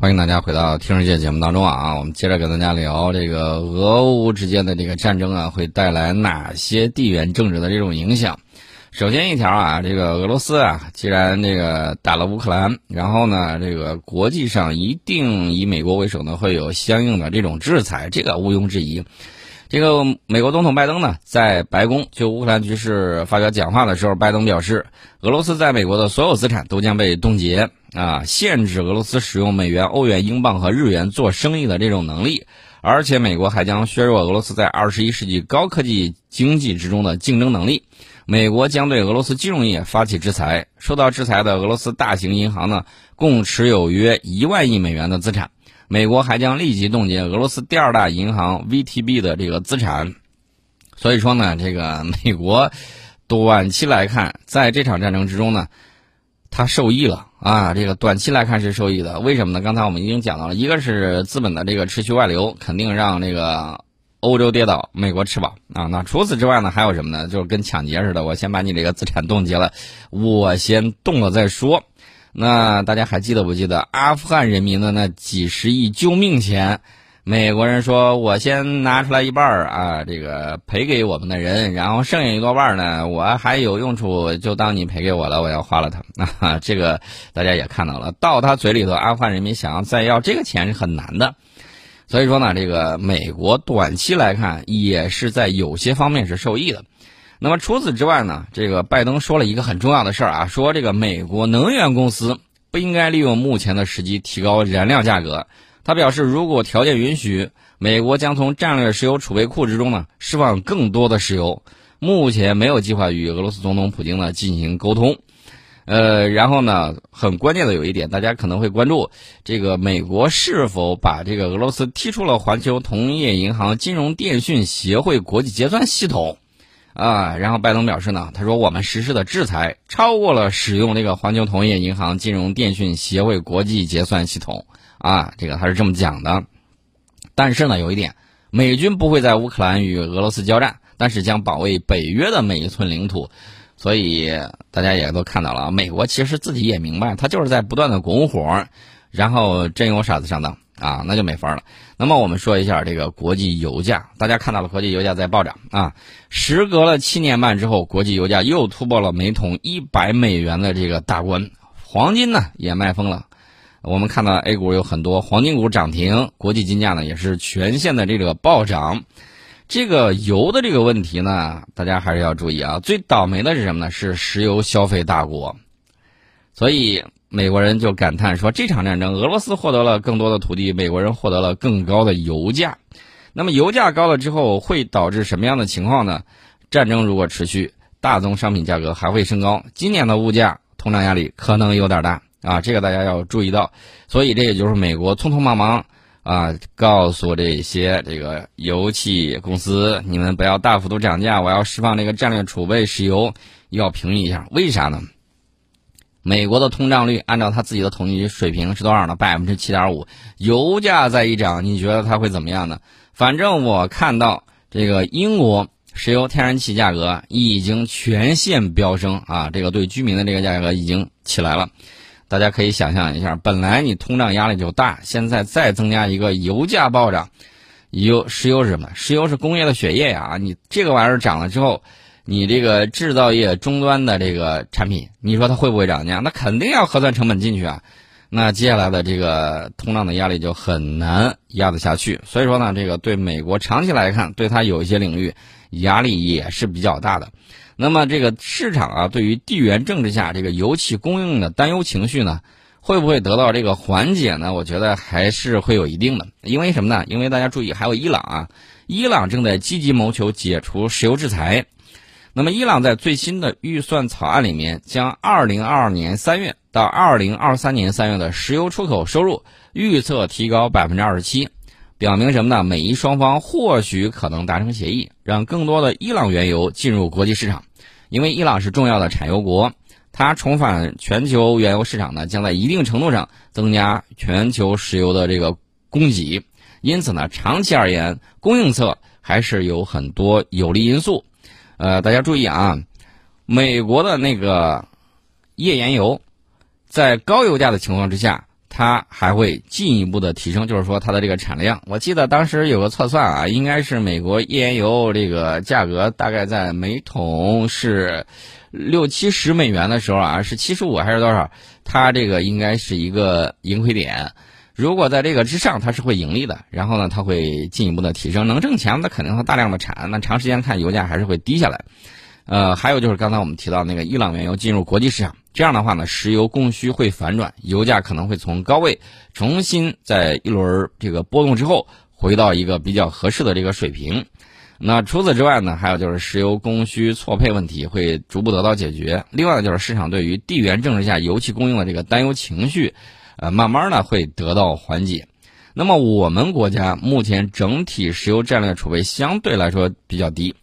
欢迎大家回到《听世界》节目当中啊！我们接着跟大家聊这个俄乌之间的这个战争啊，会带来哪些地缘政治的这种影响？首先一条啊，这个俄罗斯啊，既然这个打了乌克兰，然后呢，这个国际上一定以美国为首呢，会有相应的这种制裁，这个毋庸置疑。这个美国总统拜登呢，在白宫就乌克兰局势发表讲话的时候，拜登表示，俄罗斯在美国的所有资产都将被冻结啊，限制俄罗斯使用美元、欧元、英镑和日元做生意的这种能力，而且美国还将削弱俄罗斯在二十一世纪高科技经济之中的竞争能力。美国将对俄罗斯金融业发起制裁，受到制裁的俄罗斯大型银行呢，共持有约一万亿美元的资产。美国还将立即冻结俄罗斯第二大银行 VTB 的这个资产，所以说呢，这个 美国短期来看，在这场战争之中呢，它受益了啊。这个短期来看是受益的，为什么呢？刚才我们已经讲到了，一个是资本的这个持续外流，肯定让这个欧洲跌倒，美国吃饱啊。那除此之外呢，还有什么呢？就是跟抢劫似的，我先把你这个资产冻结了，我先动了再说。那大家还记得不记得阿富汗人民的那几十亿救命钱？美国人说：“我先拿出来一半儿啊，这个赔给我们的人，然后剩下一多半呢，我还有用处，就当你赔给我了，我要花了它。” 啊，这个大家也看到了，到他嘴里头，阿富汗人民想要再要这个钱是很难的。所以说呢，这个美国短期来看也是在有些方面是受益的。那么除此之外呢？这个拜登说了一个很重要的事儿啊，说这个美国能源公司不应该利用目前的时机提高燃料价格。他表示，如果条件允许，美国将从战略石油储备库之中呢释放更多的石油。目前没有计划与俄罗斯总统普京呢进行沟通。呃，然后呢，很关键的有一点，大家可能会关注这个美国是否把这个俄罗斯踢出了环球同业银行金融电讯协会国际结算系统。啊，然后拜登表示呢，他说我们实施的制裁超过了使用这个环球同业银行金融电讯协会国际结算系统啊，这个他是这么讲的。但是呢，有一点，美军不会在乌克兰与俄罗斯交战，但是将保卫北约的每一寸领土。所以大家也都看到了，美国其实自己也明白，他就是在不断的拱火，然后真有傻子上当。啊，那就没法了。那么我们说一下这个国际油价，大家看到了国际油价在暴涨啊。时隔了七年半之后，国际油价又突破了每桶一百美元的这个大关。黄金呢也卖疯了，我们看到 A 股有很多黄金股涨停，国际金价呢也是全线的这个暴涨。这个油的这个问题呢，大家还是要注意啊。最倒霉的是什么呢？是石油消费大国，所以。美国人就感叹说：“这场战争，俄罗斯获得了更多的土地，美国人获得了更高的油价。那么油价高了之后，会导致什么样的情况呢？战争如果持续，大宗商品价格还会升高。今年的物价通胀压力可能有点大啊，这个大家要注意到。所以这也就是美国匆匆忙忙啊，告诉这些这个油气公司，你们不要大幅度涨价，我要释放这个战略储备石油，要平抑一下。为啥呢？”美国的通胀率按照他自己的统计水平是多少呢？百分之七点五。油价再一涨，你觉得它会怎么样呢？反正我看到这个英国石油、天然气价格已经全线飙升啊，这个对居民的这个价格已经起来了。大家可以想象一下，本来你通胀压力就大，现在再增加一个油价暴涨，油石油是什么？石油是工业的血液呀！你这个玩意儿涨了之后。你这个制造业终端的这个产品，你说它会不会涨价？那肯定要核算成本进去啊。那接下来的这个通胀的压力就很难压得下去。所以说呢，这个对美国长期来看，对它有一些领域压力也是比较大的。那么这个市场啊，对于地缘政治下这个油气供应的担忧情绪呢，会不会得到这个缓解呢？我觉得还是会有一定的。因为什么呢？因为大家注意，还有伊朗啊，伊朗正在积极谋求解除石油制裁。那么，伊朗在最新的预算草案里面，将2022年3月到2023年3月的石油出口收入预测提高27%，表明什么呢？美伊双方或许可能达成协议，让更多的伊朗原油进入国际市场。因为伊朗是重要的产油国，它重返全球原油市场呢，将在一定程度上增加全球石油的这个供给。因此呢，长期而言，供应侧还是有很多有利因素。呃，大家注意啊，美国的那个页岩油，在高油价的情况之下，它。还会进一步的提升，就是说它的这个产量。我记得当时有个测算啊，应该是美国页岩油这个价格大概在每桶是六七十美元的时候啊，是七十五还是多少？它这个应该是一个盈亏点。如果在这个之上，它是会盈利的，然后呢，它会进一步的提升，能挣钱，那肯定会大量的产。那长时间看，油价还是会低下来。呃，还有就是刚才我们提到那个伊朗原油进入国际市场，这样的话呢，石油供需会反转，油价可能会从高位重新在一轮这个波动之后回到一个比较合适的这个水平。那除此之外呢，还有就是石油供需错配问题会逐步得到解决。另外呢就是市场对于地缘政治下油气供应的这个担忧情绪，呃，慢慢呢会得到缓解。那么我们国家目前整体石油战略储备相对来说比较低。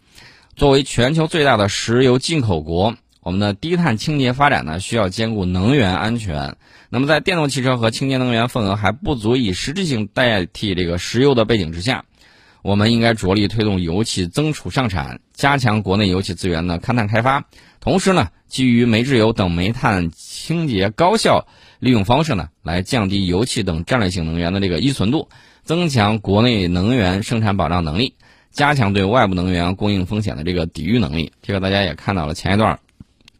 作为全球最大的石油进口国，我们的低碳清洁发展呢，需要兼顾能源安全。那么，在电动汽车和清洁能源份额还不足以实质性代替这个石油的背景之下，我们应该着力推动油气增储上产，加强国内油气资源的勘探开发。同时呢，基于煤制油等煤炭清洁高效利用方式呢，来降低油气等战略性能源的这个依存度，增强国内能源生产保障能力。加强对外部能源供应风险的这个抵御能力，这个大家也看到了。前一段，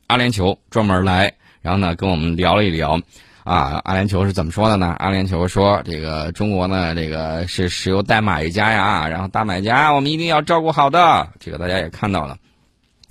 阿联酋专门来，然后呢跟我们聊了一聊，啊，阿联酋是怎么说的呢？阿联酋说，这个中国呢，这个是石油大买家呀，然后大买家，我们一定要照顾好的。这个大家也看到了，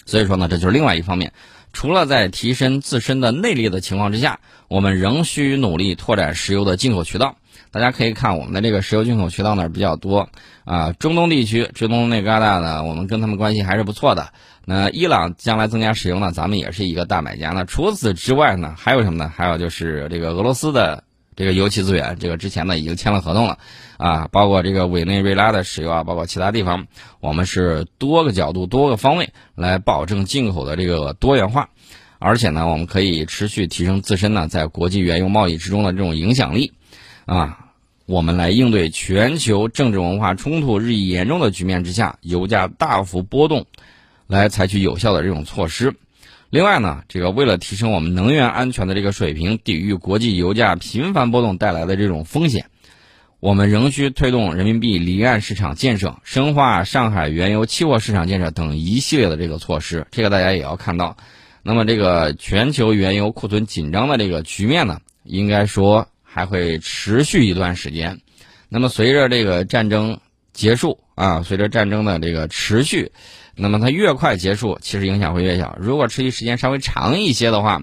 所以说呢，这就是另外一方面。除了在提升自身的内力的情况之下，我们仍需努力拓展石油的进口渠道。大家可以看我们的这个石油进口渠道呢比较多啊，中东地区、中东那旮瘩呢，我们跟他们关系还是不错的。那伊朗将来增加石油呢，咱们也是一个大买家。那除此之外呢，还有什么呢？还有就是这个俄罗斯的这个油气资源，这个之前呢已经签了合同了啊，包括这个委内瑞拉的石油啊，包括其他地方，我们是多个角度、多个方位来保证进口的这个多元化，而且呢，我们可以持续提升自身呢在国际原油贸易之中的这种影响力啊。我们来应对全球政治文化冲突日益严重的局面之下，油价大幅波动，来采取有效的这种措施。另外呢，这个为了提升我们能源安全的这个水平，抵御国际油价频繁波动带来的这种风险，我们仍需推动人民币离岸市场建设，深化上海原油期货市场建设等一系列的这个措施。这个大家也要看到。那么，这个全球原油库存紧张的这个局面呢，应该说。还会持续一段时间，那么随着这个战争结束啊，随着战争的这个持续，那么它越快结束，其实影响会越小。如果持续时间稍微长一些的话，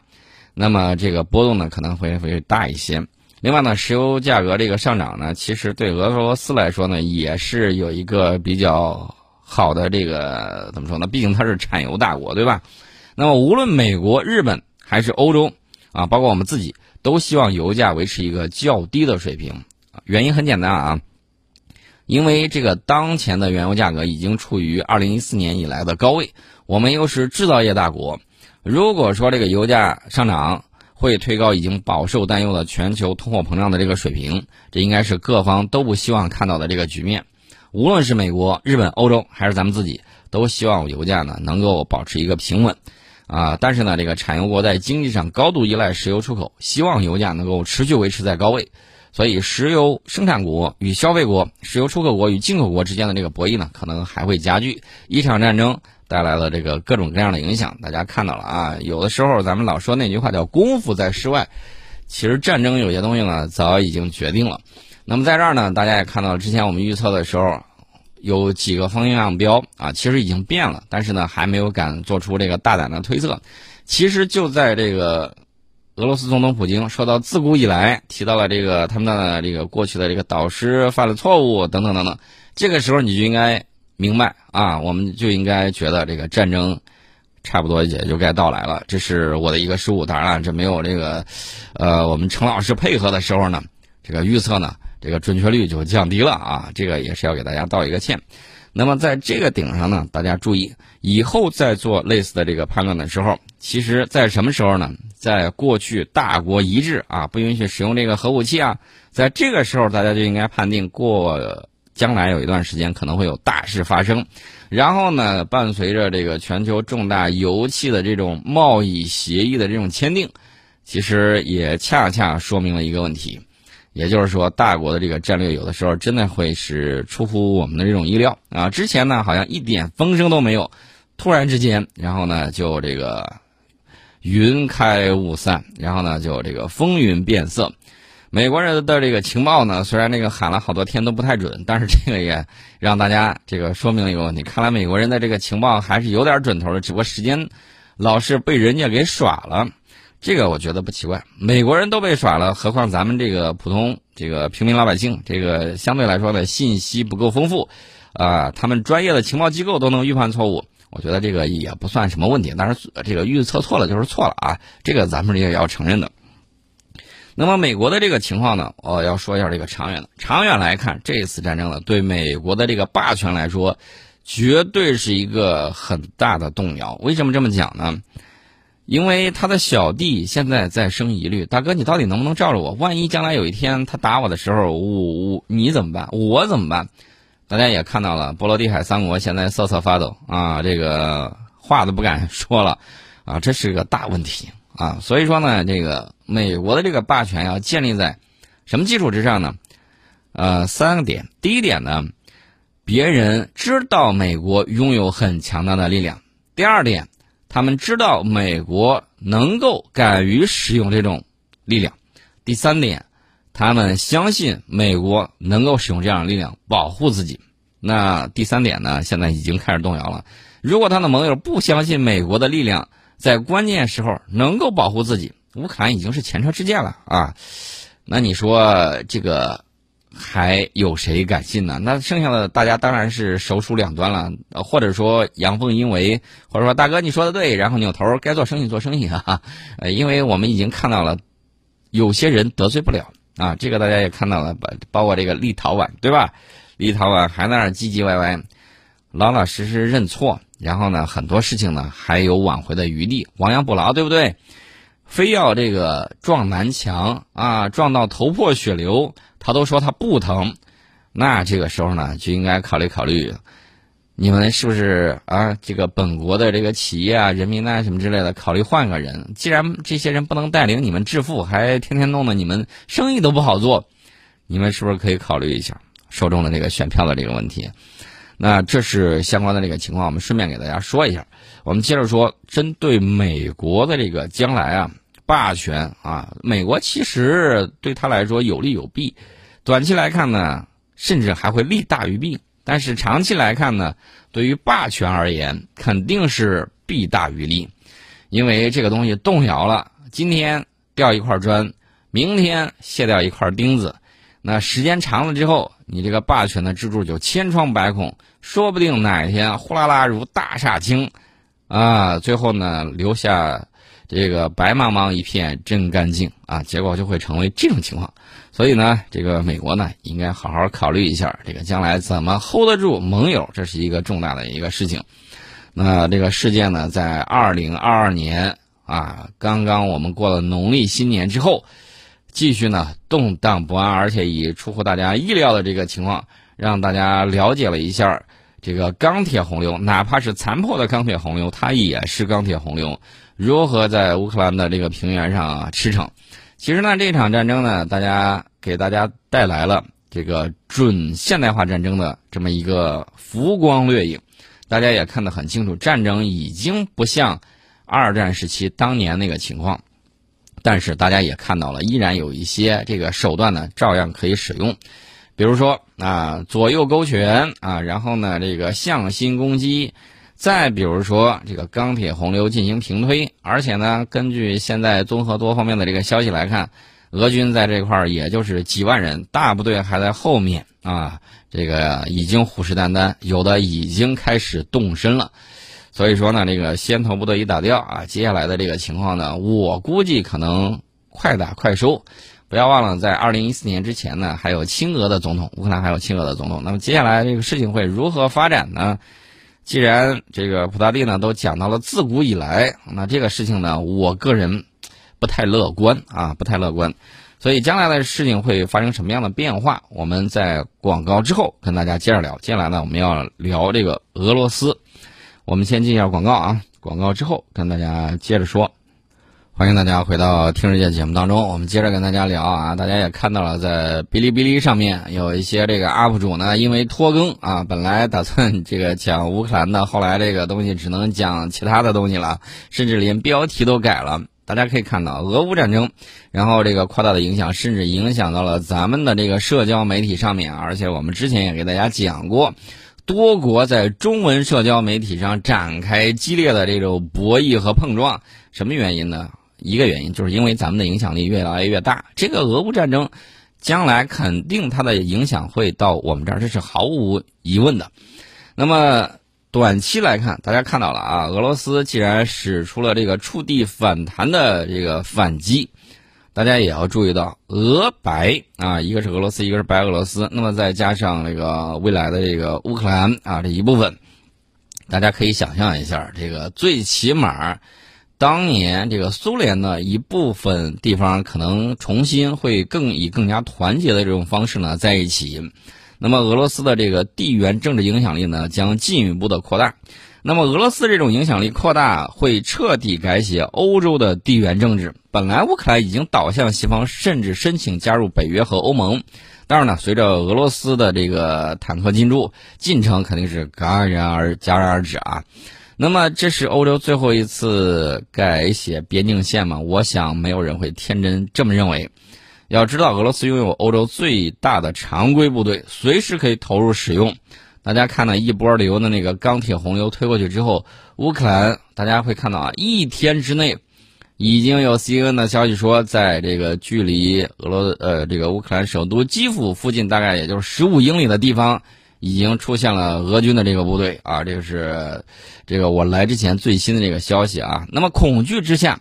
那么这个波动呢可能会会大一些。另外呢，石油价格这个上涨呢，其实对俄罗斯来说呢也是有一个比较好的这个怎么说呢？毕竟它是产油大国，对吧？那么无论美国、日本还是欧洲啊，包括我们自己。都希望油价维持一个较低的水平，原因很简单啊，因为这个当前的原油价格已经处于二零一四年以来的高位，我们又是制造业大国，如果说这个油价上涨会推高已经饱受担忧的全球通货膨胀的这个水平，这应该是各方都不希望看到的这个局面。无论是美国、日本、欧洲还是咱们自己，都希望油价呢能够保持一个平稳。啊，但是呢，这个产油国在经济上高度依赖石油出口，希望油价能够持续维持在高位，所以石油生产国与消费国、石油出口国与进口国之间的这个博弈呢，可能还会加剧。一场战争带来了这个各种各样的影响，大家看到了啊。有的时候咱们老说那句话叫“功夫在室外”，其实战争有些东西呢早已经决定了。那么在这儿呢，大家也看到了，之前我们预测的时候。有几个方向标啊，其实已经变了，但是呢，还没有敢做出这个大胆的推测。其实就在这个俄罗斯总统普京说到自古以来提到了这个他们的这个过去的这个导师犯了错误等等等等，这个时候你就应该明白啊，我们就应该觉得这个战争差不多也就该到来了。这是我的一个失误，当然了，这没有这个呃我们陈老师配合的时候呢，这个预测呢。这个准确率就降低了啊，这个也是要给大家道一个歉。那么在这个顶上呢，大家注意，以后再做类似的这个判断的时候，其实在什么时候呢？在过去大国一致啊，不允许使用这个核武器啊，在这个时候，大家就应该判定过将来有一段时间可能会有大事发生。然后呢，伴随着这个全球重大油气的这种贸易协议的这种签订，其实也恰恰说明了一个问题。也就是说，大国的这个战略有的时候真的会是出乎我们的这种意料啊。之前呢，好像一点风声都没有，突然之间，然后呢就这个云开雾散，然后呢就这个风云变色。美国人的这个情报呢，虽然那个喊了好多天都不太准，但是这个也让大家这个说明了一个问题：看来美国人的这个情报还是有点准头的，只不过时间老是被人家给耍了。这个我觉得不奇怪，美国人都被耍了，何况咱们这个普通这个平民老百姓，这个相对来说呢信息不够丰富，啊，他们专业的情报机构都能预判错误，我觉得这个也不算什么问题。但是这个预测错了就是错了啊，这个咱们也要承认的。那么美国的这个情况呢，我要说一下这个长远的。长远来看，这一次战争呢，对美国的这个霸权来说，绝对是一个很大的动摇。为什么这么讲呢？因为他的小弟现在在生疑虑，大哥，你到底能不能罩着我？万一将来有一天他打我的时候，我我你怎么办？我怎么办？大家也看到了，波罗的海三国现在瑟瑟发抖啊，这个话都不敢说了啊，这是个大问题。啊，所以说呢，这个美国的这个霸权要建立在什么基础之上呢？呃，三个点。第一点呢，别人知道美国拥有很强大的力量；第二点，他们知道美国能够敢于使用这种力量；第三点，他们相信美国能够使用这样的力量保护自己。那第三点呢，现在已经开始动摇了。如果他的盟友不相信美国的力量，在关键时候能够保护自己，乌克兰已经是前车之鉴了啊！那你说这个还有谁敢信呢？那剩下的大家当然是手鼠两端了，或者说阳奉阴违，或者说大哥你说的对，然后扭头该做生意做生意啊。呃，因为我们已经看到了有些人得罪不了啊，这个大家也看到了，包包括这个立陶宛对吧？立陶宛还在那儿唧唧歪歪，老老实实认错。然后呢，很多事情呢还有挽回的余地，亡羊补牢，对不对？非要这个撞南墙啊，撞到头破血流，他都说他不疼，那这个时候呢就应该考虑考虑，你们是不是啊？这个本国的这个企业啊、人民啊什么之类的，考虑换个人。既然这些人不能带领你们致富，还天天弄得你们生意都不好做，你们是不是可以考虑一下受众的这个选票的这个问题？那这是相关的这个情况，我们顺便给大家说一下。我们接着说，针对美国的这个将来啊，霸权啊，美国其实对他来说有利有弊。短期来看呢，甚至还会利大于弊；但是长期来看呢，对于霸权而言，肯定是弊大于利，因为这个东西动摇了，今天掉一块砖，明天卸掉一块钉子，那时间长了之后，你这个霸权的支柱就千疮百孔。说不定哪天呼啦啦如大厦倾，啊，最后呢留下这个白茫茫一片真干净啊，结果就会成为这种情况。所以呢，这个美国呢应该好好考虑一下，这个将来怎么 hold 得住盟友，这是一个重大的一个事情。那这个事件呢，在二零二二年啊，刚刚我们过了农历新年之后，继续呢动荡不安，而且以出乎大家意料的这个情况，让大家了解了一下。这个钢铁洪流，哪怕是残破的钢铁洪流，它也是钢铁洪流。如何在乌克兰的这个平原上啊驰骋？其实呢，这场战争呢，大家给大家带来了这个准现代化战争的这么一个浮光掠影。大家也看得很清楚，战争已经不像二战时期当年那个情况。但是大家也看到了，依然有一些这个手段呢，照样可以使用。比如说啊，左右勾拳啊，然后呢，这个向心攻击，再比如说这个钢铁洪流进行平推，而且呢，根据现在综合多方面的这个消息来看，俄军在这块儿也就是几万人，大部队还在后面啊，这个已经虎视眈眈，有的已经开始动身了，所以说呢，这个先头部队已打掉啊，接下来的这个情况呢，我估计可能快打快收。不要忘了，在二零一四年之前呢，还有亲俄的总统，乌克兰还有亲俄的总统。那么接下来这个事情会如何发展呢？既然这个普大帝呢都讲到了自古以来，那这个事情呢，我个人不太乐观啊，不太乐观。所以将来的事情会发生什么样的变化？我们在广告之后跟大家接着聊。接下来呢，我们要聊这个俄罗斯。我们先进一下广告啊，广告之后跟大家接着说。欢迎大家回到《听世界》节目当中，我们接着跟大家聊啊。大家也看到了，在哔哩哔哩上面有一些这个 UP 主呢，因为拖更啊，本来打算 这个讲乌克兰的，后来这个东西只能讲其他的东西了，甚至连标题都改了。大家可以看到，俄乌战争，然后这个扩大的影响，甚至影响到了咱们的这个社交媒体上面，而且我们之前也给大家讲过。多国在中文社交媒体上展开激烈的这种博弈和碰撞，什么原因呢？一个原因就是因为咱们的影响力越来越大。这个俄乌战争，将来肯定它的影响会到我们这儿，这是毫无疑问的。那么短期来看，大家看到了啊，俄罗斯既然使出了这个触地反弹的这个反击。大家也要注意到，俄白啊，一个是俄罗斯，一个是白俄罗斯，那么再加上这个未来的这个乌克兰啊这一部分，大家可以想象一下，这个最起码，当年这个苏联的一部分地方可能重新会更以更加团结的这种方式呢在一起，那么俄罗斯的这个地缘政治影响力呢将进一步的扩大。那么俄罗斯这种影响力扩大，会彻底改写欧洲的地缘政治。本来乌克兰已经倒向西方，甚至申请加入北约和欧盟。当然呢，随着俄罗斯的这个坦克进驻，进程肯定是戛然而戛然而止啊。那么这是欧洲最后一次改写边境线吗？我想没有人会天真这么认为。要知道，俄罗斯拥有欧洲最大的常规部队，随时可以投入使用。大家看到一波流的那个钢铁洪流推过去之后，乌克兰大家会看到啊，一天之内，已经有 CNN 的消息说，在这个距离俄罗呃这个乌克兰首都基辅附近大概也就是十五英里的地方，已经出现了俄军的这个部队啊，这个是这个我来之前最新的这个消息啊。那么恐惧之下，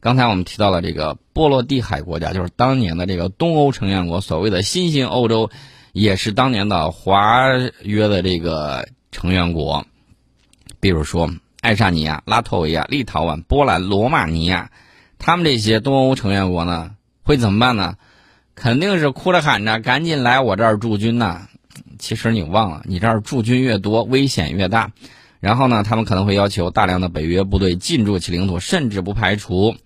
刚才我们提到了这个波罗的海国家，就是当年的这个东欧成员国，所谓的新兴欧洲。也是当年的华约的这个成员国，比如说爱沙尼亚、拉脱维亚、立陶宛、波兰、罗马尼亚，他们这些东欧成员国呢，会怎么办呢？肯定是哭着喊着赶紧来我这儿驻军呐。其实你忘了，你这儿驻军越多，危险越大。然后呢，他们可能会要求大量的北约部队进驻其领土，甚至不排除。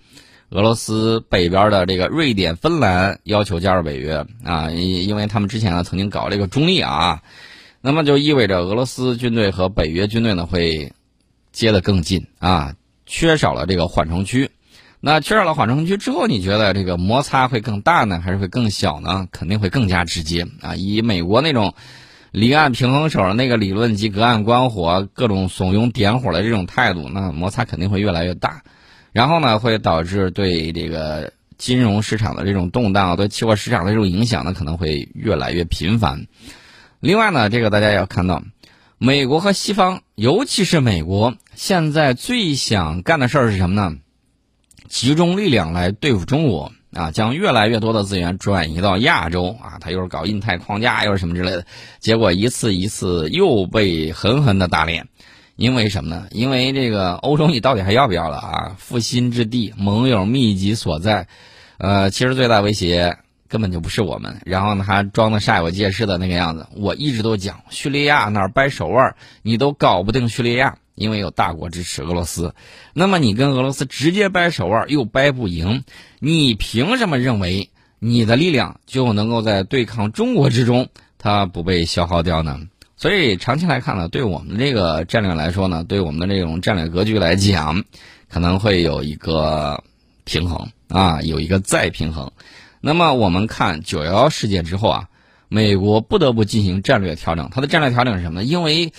俄罗斯北边的这个瑞典、芬兰要求加入北约啊，因因为他们之前呢曾经搞这个中立啊，那么就意味着俄罗斯军队和北约军队呢会接得更近啊，缺少了这个缓冲区。那缺少了缓冲区之后，你觉得这个摩擦会更大呢，还是会更小呢？肯定会更加直接啊！以美国那种离岸平衡手那个理论及隔岸观火、各种怂恿点火的这种态度，那摩擦肯定会越来越大。然后呢，会导致对这个金融市场的这种动荡，对期货市场的这种影响呢，可能会越来越频繁。另外呢，这个大家要看到，美国和西方，尤其是美国，现在最想干的事儿是什么呢？集中力量来对付中国啊，将越来越多的资源转移到亚洲啊，他又是搞印太框架，又是什么之类的，结果一次一次又被狠狠的打脸。因为什么呢？因为这个欧洲，你到底还要不要了啊？复兴之地，盟友密集所在，呃，其实最大威胁根本就不是我们。然后呢，还装的煞有介事的那个样子。我一直都讲，叙利亚那儿掰手腕，你都搞不定叙利亚，因为有大国支持俄罗斯。那么你跟俄罗斯直接掰手腕又掰不赢，你凭什么认为你的力量就能够在对抗中国之中，它不被消耗掉呢？所以长期来看呢，对我们这个战略来说呢，对我们的这种战略格局来讲，可能会有一个平衡啊，有一个再平衡。那么我们看九幺幺事件之后啊，美国不得不进行战略调整。它的战略调整是什么呢？因为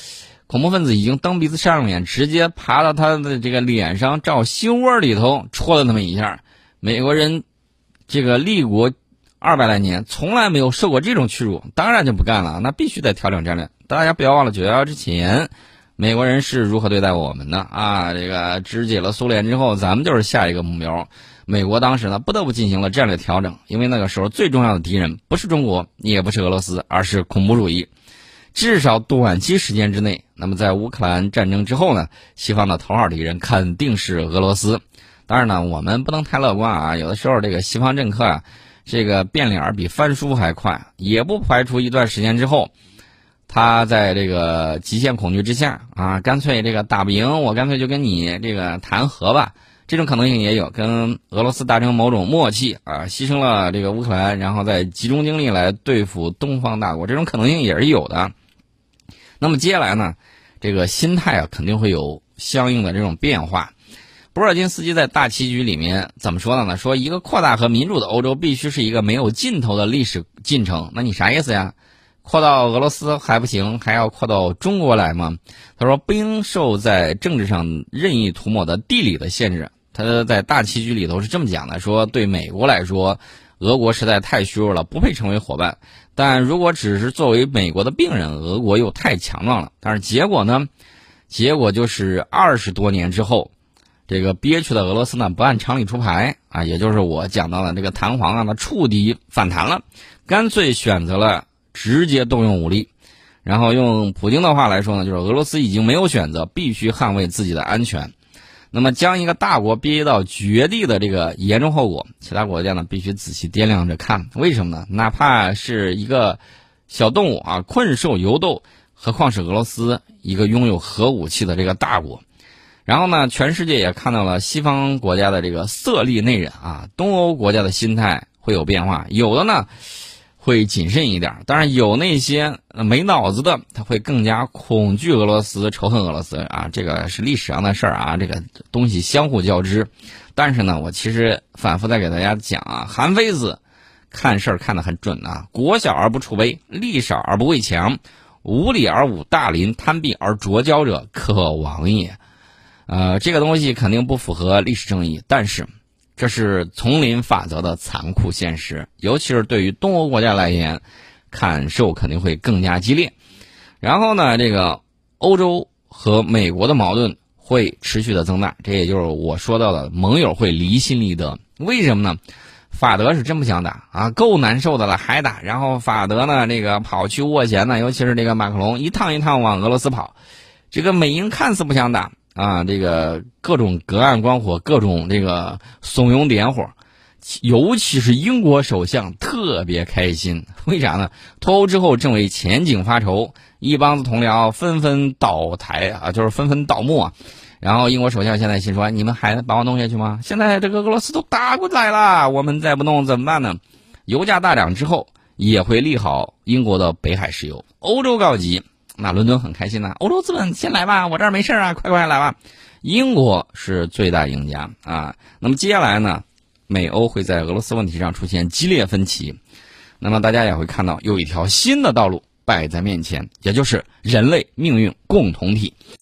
恐怖分子已经蹬鼻子上脸，直接爬到他的这个脸上，照心窝里头戳了那么一下。美国人这个立国二百来年，从来没有受过这种屈辱，当然就不干了。那必须得调整战略。大家不要忘了，九幺幺之前，美国人是如何对待我们的啊？这个肢解了苏联之后，咱们就是下一个目标。美国当时呢，不得不进行了战略调整，因为那个时候最重要的敌人不是中国，也不是俄罗斯，而是恐怖主义。至少短期时间之内，那么在乌克兰战争之后呢，西方的头号敌人肯定是俄罗斯。当然呢，我们不能太乐观啊。有的时候这个西方政客啊，这个变脸比翻书还快，也不排除一段时间之后。他在这个极限恐惧之下啊，干脆这个打不赢，我干脆就跟你这个谈和吧。这种可能性也有，跟俄罗斯达成某种默契啊，牺牲了这个乌克兰，然后再集中精力来对付东方大国，这种可能性也是有的。那么接下来呢，这个心态啊肯定会有相应的这种变化。波尔津斯基在大棋局里面怎么说的呢？说一个扩大和民主的欧洲必须是一个没有尽头的历史进程。那你啥意思呀？扩到俄罗斯还不行，还要扩到中国来吗？他说不应受在政治上任意涂抹的地理的限制。他在大棋局里头是这么讲的：说对美国来说，俄国实在太虚弱了，不配成为伙伴；但如果只是作为美国的病人，俄国又太强壮了。但是结果呢？结果就是二十多年之后，这个憋屈的俄罗斯呢不按常理出牌啊，也就是我讲到的这个弹簧啊，它触底反弹了，干脆选择了。直接动用武力，然后用普京的话来说呢，就是俄罗斯已经没有选择，必须捍卫自己的安全。那么将一个大国逼到绝地的这个严重后果，其他国家呢必须仔细掂量着看。为什么呢？哪怕是一个小动物啊，困兽犹斗，何况是俄罗斯一个拥有核武器的这个大国。然后呢，全世界也看到了西方国家的这个色厉内荏啊，东欧国家的心态会有变化，有的呢。会谨慎一点，当然有那些没脑子的，他会更加恐惧俄罗斯、仇恨俄罗斯啊，这个是历史上的事儿啊，这个东西相互交织。但是呢，我其实反复在给大家讲啊，韩非子看事儿看得很准啊，国小而不处卑，力少而不畏强，无礼而侮大邻，贪鄙而浊交者，可亡也。呃，这个东西肯定不符合历史正义，但是。这是丛林法则的残酷现实，尤其是对于东欧国家来言，感受肯定会更加激烈。然后呢，这个欧洲和美国的矛盾会持续的增大，这也就是我说到的盟友会离心离德。为什么呢？法德是真不想打啊，够难受的了还打。然后法德呢，这个跑去斡旋呢，尤其是这个马克龙一趟一趟往俄罗斯跑，这个美英看似不想打。啊，这个各种隔岸观火，各种这个怂恿点火，尤其是英国首相特别开心，为啥呢？脱欧之后正为前景发愁，一帮子同僚纷纷倒台啊，就是纷纷倒幕啊。然后英国首相现在心说：“你们还把我弄下去吗？现在这个俄罗斯都打过来了，我们再不弄怎么办呢？”油价大涨之后，也会利好英国的北海石油。欧洲告急。那伦敦很开心呐，欧洲资本先来吧，我这儿没事啊，快快来吧。英国是最大赢家啊。那么接下来呢，美欧会在俄罗斯问题上出现激烈分歧，那么大家也会看到有一条新的道路摆在面前，也就是人类命运共同体。